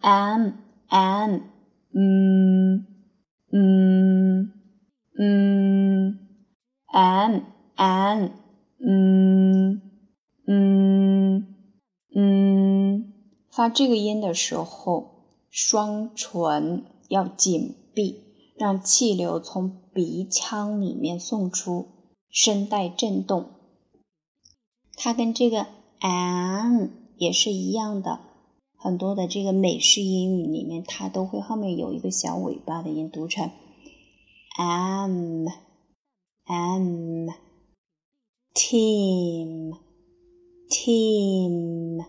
m m 嗯嗯嗯 m m 嗯嗯嗯，发这个音的时候，双唇要紧闭，让气流从鼻腔里面送出，声带震动。它跟这个 m 也是一样的。很多的这个美式英语里面，它都会后面有一个小尾巴的音，读成 m m team team。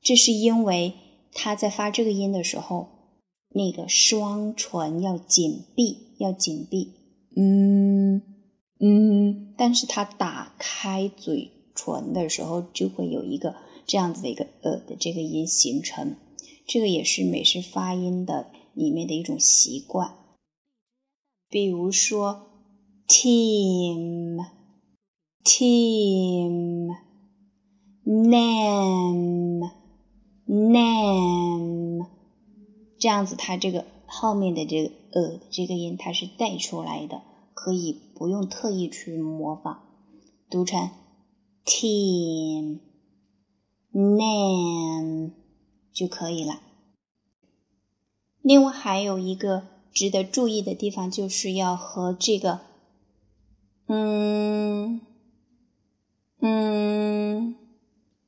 这是因为它在发这个音的时候，那个双唇要紧闭，要紧闭，嗯嗯，但是它打开嘴唇的时候，就会有一个。这样子的一个呃的这个音形成，这个也是美式发音的里面的一种习惯。比如说，team，team，name，name，这样子它这个后面的这个呃的这个音它是带出来的，可以不用特意去模仿，读成 team。Name 就可以了。另外还有一个值得注意的地方，就是要和这个嗯嗯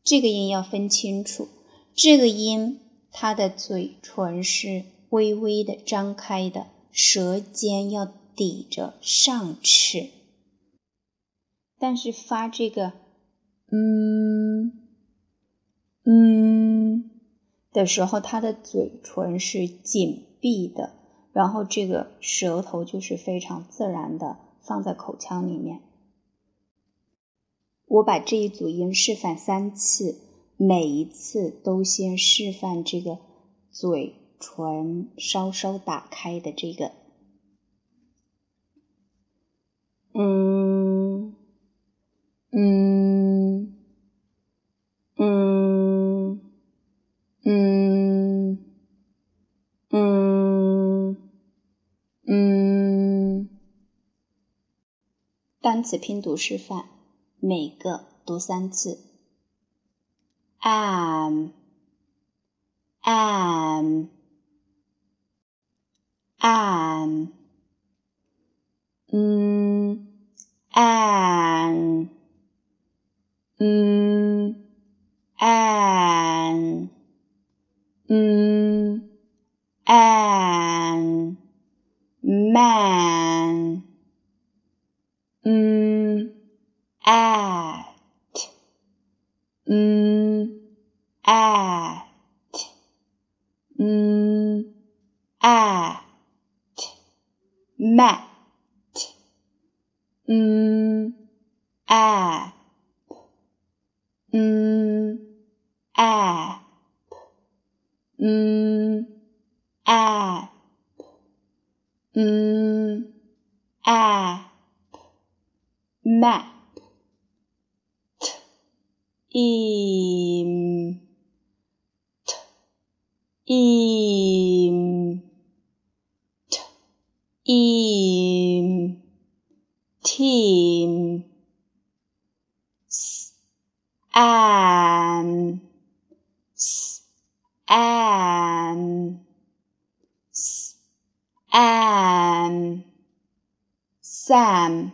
这个音要分清楚。这个音它的嘴唇是微微的张开的，舌尖要抵着上齿，但是发这个嗯。的时候，他的嘴唇是紧闭的，然后这个舌头就是非常自然的放在口腔里面。我把这一组音示范三次，每一次都先示范这个嘴唇稍稍打开的这个，嗯单词拼读示范，每个读三次。am am am at. Mm at. Mat mm app. Mm app. Mm app. Mm app. Map. T. Im im t team s am s am s am sam